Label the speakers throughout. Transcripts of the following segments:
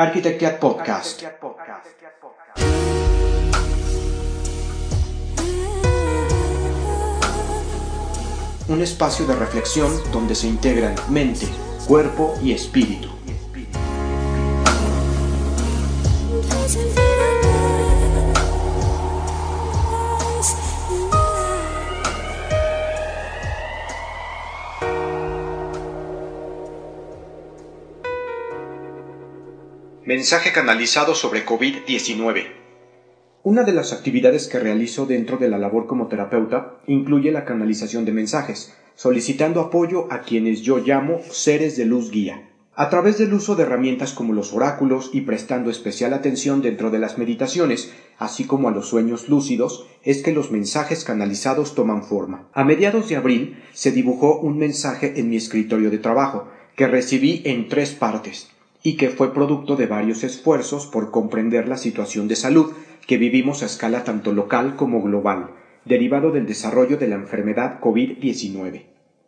Speaker 1: Arquitectia Podcast. Un espacio de reflexión donde se integran mente, cuerpo y espíritu. Mensaje canalizado sobre COVID-19. Una de las actividades que realizo dentro de la labor como terapeuta incluye la canalización de mensajes, solicitando apoyo a quienes yo llamo seres de luz guía. A través del uso de herramientas como los oráculos y prestando especial atención dentro de las meditaciones, así como a los sueños lúcidos, es que los mensajes canalizados toman forma. A mediados de abril se dibujó un mensaje en mi escritorio de trabajo, que recibí en tres partes y que fue producto de varios esfuerzos por comprender la situación de salud que vivimos a escala tanto local como global, derivado del desarrollo de la enfermedad COVID-19.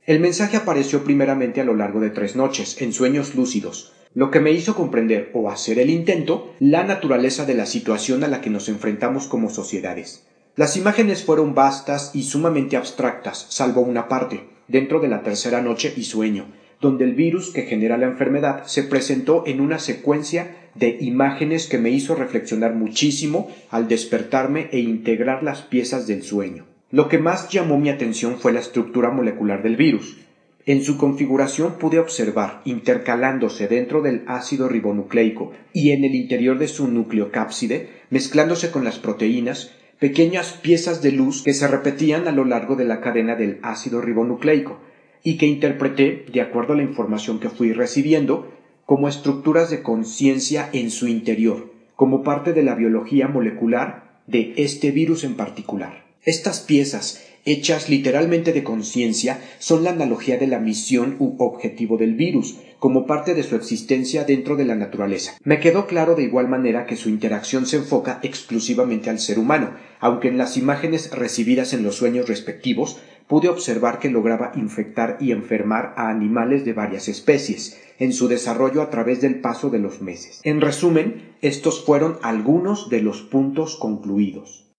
Speaker 1: El mensaje apareció primeramente a lo largo de tres noches, en sueños lúcidos, lo que me hizo comprender o hacer el intento la naturaleza de la situación a la que nos enfrentamos como sociedades. Las imágenes fueron vastas y sumamente abstractas, salvo una parte, dentro de la tercera noche y sueño, donde el virus que genera la enfermedad se presentó en una secuencia de imágenes que me hizo reflexionar muchísimo al despertarme e integrar las piezas del sueño. Lo que más llamó mi atención fue la estructura molecular del virus. En su configuración pude observar, intercalándose dentro del ácido ribonucleico y en el interior de su nucleocápside, mezclándose con las proteínas, pequeñas piezas de luz que se repetían a lo largo de la cadena del ácido ribonucleico, y que interpreté, de acuerdo a la información que fui recibiendo, como estructuras de conciencia en su interior, como parte de la biología molecular de este virus en particular. Estas piezas, hechas literalmente de conciencia, son la analogía de la misión u objetivo del virus, como parte de su existencia dentro de la naturaleza. Me quedó claro de igual manera que su interacción se enfoca exclusivamente al ser humano, aunque en las imágenes recibidas en los sueños respectivos pude observar que lograba infectar y enfermar a animales de varias especies, en su desarrollo a través del paso de los meses. En resumen, estos fueron algunos de los puntos concluidos.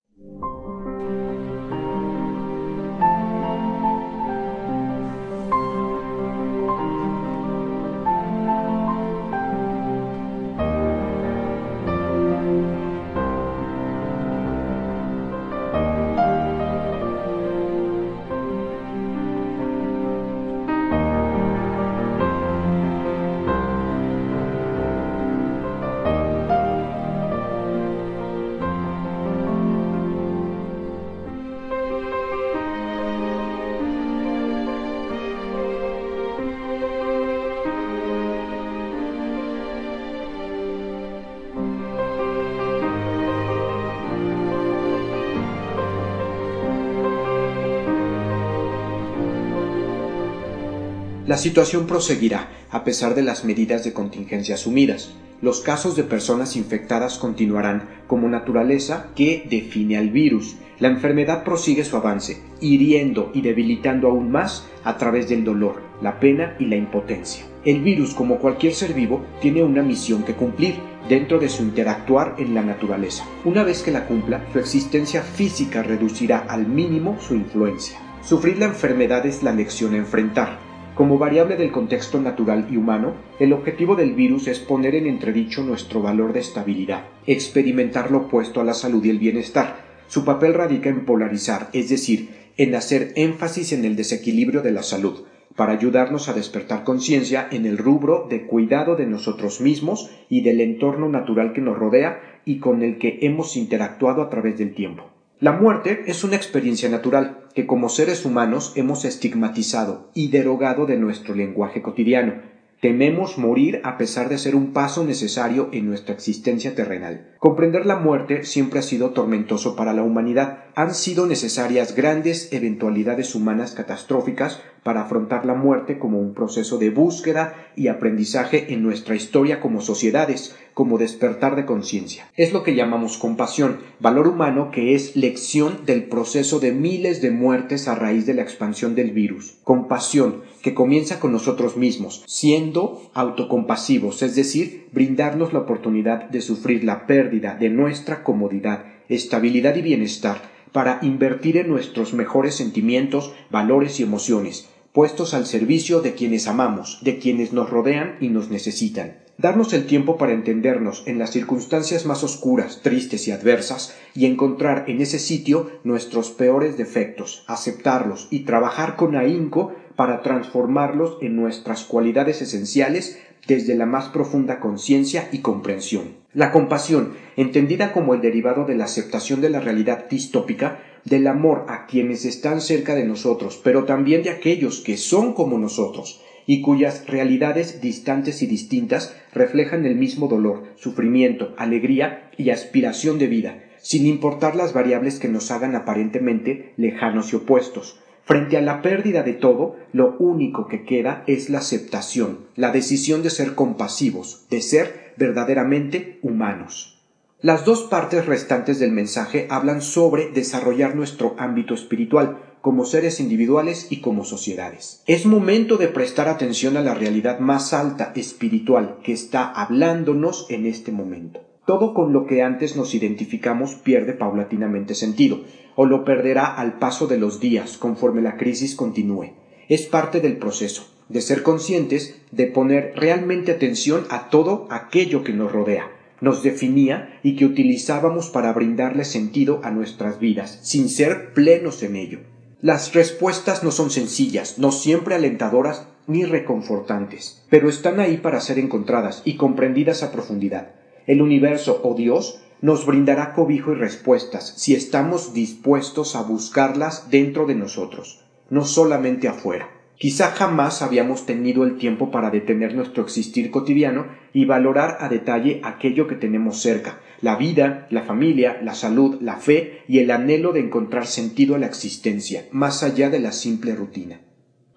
Speaker 1: La situación proseguirá, a pesar de las medidas de contingencia asumidas. Los casos de personas infectadas continuarán como naturaleza que define al virus. La enfermedad prosigue su avance, hiriendo y debilitando aún más a través del dolor, la pena y la impotencia. El virus, como cualquier ser vivo, tiene una misión que cumplir dentro de su interactuar en la naturaleza. Una vez que la cumpla, su existencia física reducirá al mínimo su influencia. Sufrir la enfermedad es la lección a enfrentar, como variable del contexto natural y humano, el objetivo del virus es poner en entredicho nuestro valor de estabilidad, experimentar lo opuesto a la salud y el bienestar. Su papel radica en polarizar, es decir, en hacer énfasis en el desequilibrio de la salud, para ayudarnos a despertar conciencia en el rubro de cuidado de nosotros mismos y del entorno natural que nos rodea y con el que hemos interactuado a través del tiempo. La muerte es una experiencia natural que como seres humanos hemos estigmatizado y derogado de nuestro lenguaje cotidiano. Tememos morir a pesar de ser un paso necesario en nuestra existencia terrenal. Comprender la muerte siempre ha sido tormentoso para la humanidad, han sido necesarias grandes eventualidades humanas catastróficas para afrontar la muerte como un proceso de búsqueda y aprendizaje en nuestra historia como sociedades, como despertar de conciencia. Es lo que llamamos compasión, valor humano que es lección del proceso de miles de muertes a raíz de la expansión del virus. Compasión que comienza con nosotros mismos, siendo autocompasivos, es decir, brindarnos la oportunidad de sufrir la pérdida de nuestra comodidad, estabilidad y bienestar para invertir en nuestros mejores sentimientos, valores y emociones, puestos al servicio de quienes amamos, de quienes nos rodean y nos necesitan. Darnos el tiempo para entendernos en las circunstancias más oscuras, tristes y adversas, y encontrar en ese sitio nuestros peores defectos, aceptarlos y trabajar con ahínco para transformarlos en nuestras cualidades esenciales desde la más profunda conciencia y comprensión. La compasión, entendida como el derivado de la aceptación de la realidad distópica, del amor a quienes están cerca de nosotros, pero también de aquellos que son como nosotros, y cuyas realidades distantes y distintas reflejan el mismo dolor, sufrimiento, alegría y aspiración de vida, sin importar las variables que nos hagan aparentemente lejanos y opuestos. Frente a la pérdida de todo, lo único que queda es la aceptación, la decisión de ser compasivos, de ser verdaderamente humanos. Las dos partes restantes del mensaje hablan sobre desarrollar nuestro ámbito espiritual, como seres individuales y como sociedades. Es momento de prestar atención a la realidad más alta espiritual que está hablándonos en este momento. Todo con lo que antes nos identificamos pierde paulatinamente sentido, o lo perderá al paso de los días conforme la crisis continúe. Es parte del proceso, de ser conscientes, de poner realmente atención a todo aquello que nos rodea, nos definía y que utilizábamos para brindarle sentido a nuestras vidas, sin ser plenos en ello. Las respuestas no son sencillas, no siempre alentadoras ni reconfortantes, pero están ahí para ser encontradas y comprendidas a profundidad. El universo o Dios nos brindará cobijo y respuestas si estamos dispuestos a buscarlas dentro de nosotros, no solamente afuera. Quizá jamás habíamos tenido el tiempo para detener nuestro existir cotidiano y valorar a detalle aquello que tenemos cerca, la vida, la familia, la salud, la fe y el anhelo de encontrar sentido a la existencia, más allá de la simple rutina.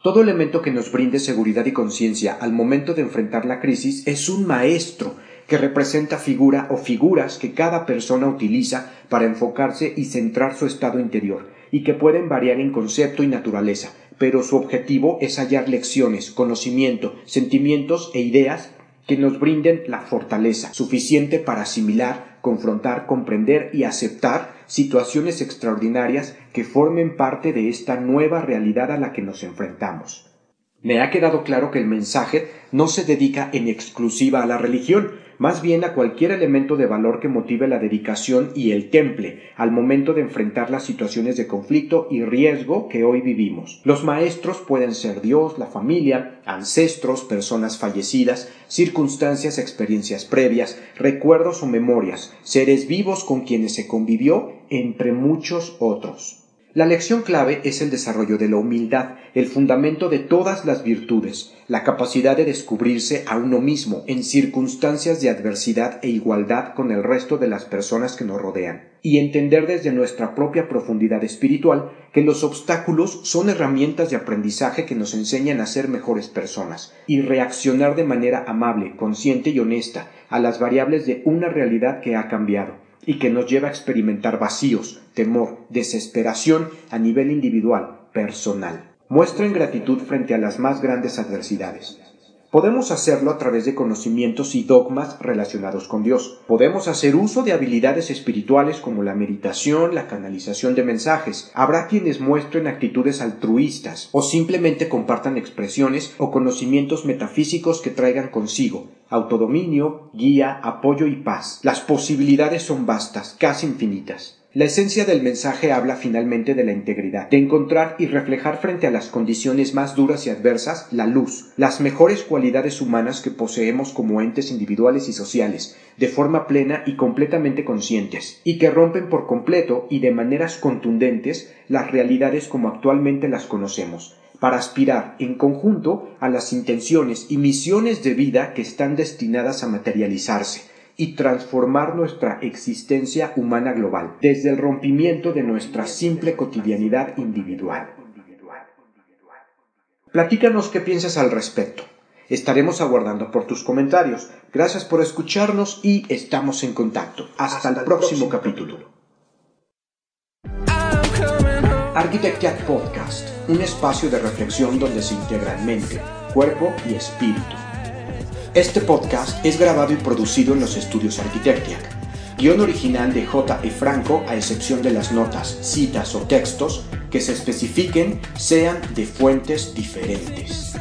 Speaker 1: Todo elemento que nos brinde seguridad y conciencia al momento de enfrentar la crisis es un maestro que representa figura o figuras que cada persona utiliza para enfocarse y centrar su estado interior, y que pueden variar en concepto y naturaleza, pero su objetivo es hallar lecciones, conocimiento, sentimientos e ideas que nos brinden la fortaleza suficiente para asimilar, confrontar, comprender y aceptar situaciones extraordinarias que formen parte de esta nueva realidad a la que nos enfrentamos. Me ha quedado claro que el mensaje no se dedica en exclusiva a la religión, más bien a cualquier elemento de valor que motive la dedicación y el temple al momento de enfrentar las situaciones de conflicto y riesgo que hoy vivimos. Los maestros pueden ser Dios, la familia, ancestros, personas fallecidas, circunstancias, experiencias previas, recuerdos o memorias, seres vivos con quienes se convivió, entre muchos otros. La lección clave es el desarrollo de la humildad, el fundamento de todas las virtudes, la capacidad de descubrirse a uno mismo en circunstancias de adversidad e igualdad con el resto de las personas que nos rodean, y entender desde nuestra propia profundidad espiritual que los obstáculos son herramientas de aprendizaje que nos enseñan a ser mejores personas, y reaccionar de manera amable, consciente y honesta a las variables de una realidad que ha cambiado y que nos lleva a experimentar vacíos, temor, desesperación a nivel individual, personal. Muestren gratitud frente a las más grandes adversidades. Podemos hacerlo a través de conocimientos y dogmas relacionados con Dios. Podemos hacer uso de habilidades espirituales como la meditación, la canalización de mensajes. Habrá quienes muestren actitudes altruistas o simplemente compartan expresiones o conocimientos metafísicos que traigan consigo autodominio, guía, apoyo y paz. Las posibilidades son vastas, casi infinitas. La esencia del mensaje habla finalmente de la integridad, de encontrar y reflejar frente a las condiciones más duras y adversas la luz, las mejores cualidades humanas que poseemos como entes individuales y sociales, de forma plena y completamente conscientes, y que rompen por completo y de maneras contundentes las realidades como actualmente las conocemos, para aspirar en conjunto a las intenciones y misiones de vida que están destinadas a materializarse, y transformar nuestra existencia humana global desde el rompimiento de nuestra simple cotidianidad individual. Platícanos qué piensas al respecto. Estaremos aguardando por tus comentarios. Gracias por escucharnos y estamos en contacto. Hasta, el próximo, capítulo. Architect Podcast, un espacio de reflexión donde se integran mente, cuerpo y espíritu. Este podcast es grabado y producido en los estudios Architectiac. Guión original de J. E. Franco, a excepción de las notas, citas o textos que se especifiquen sean de fuentes diferentes.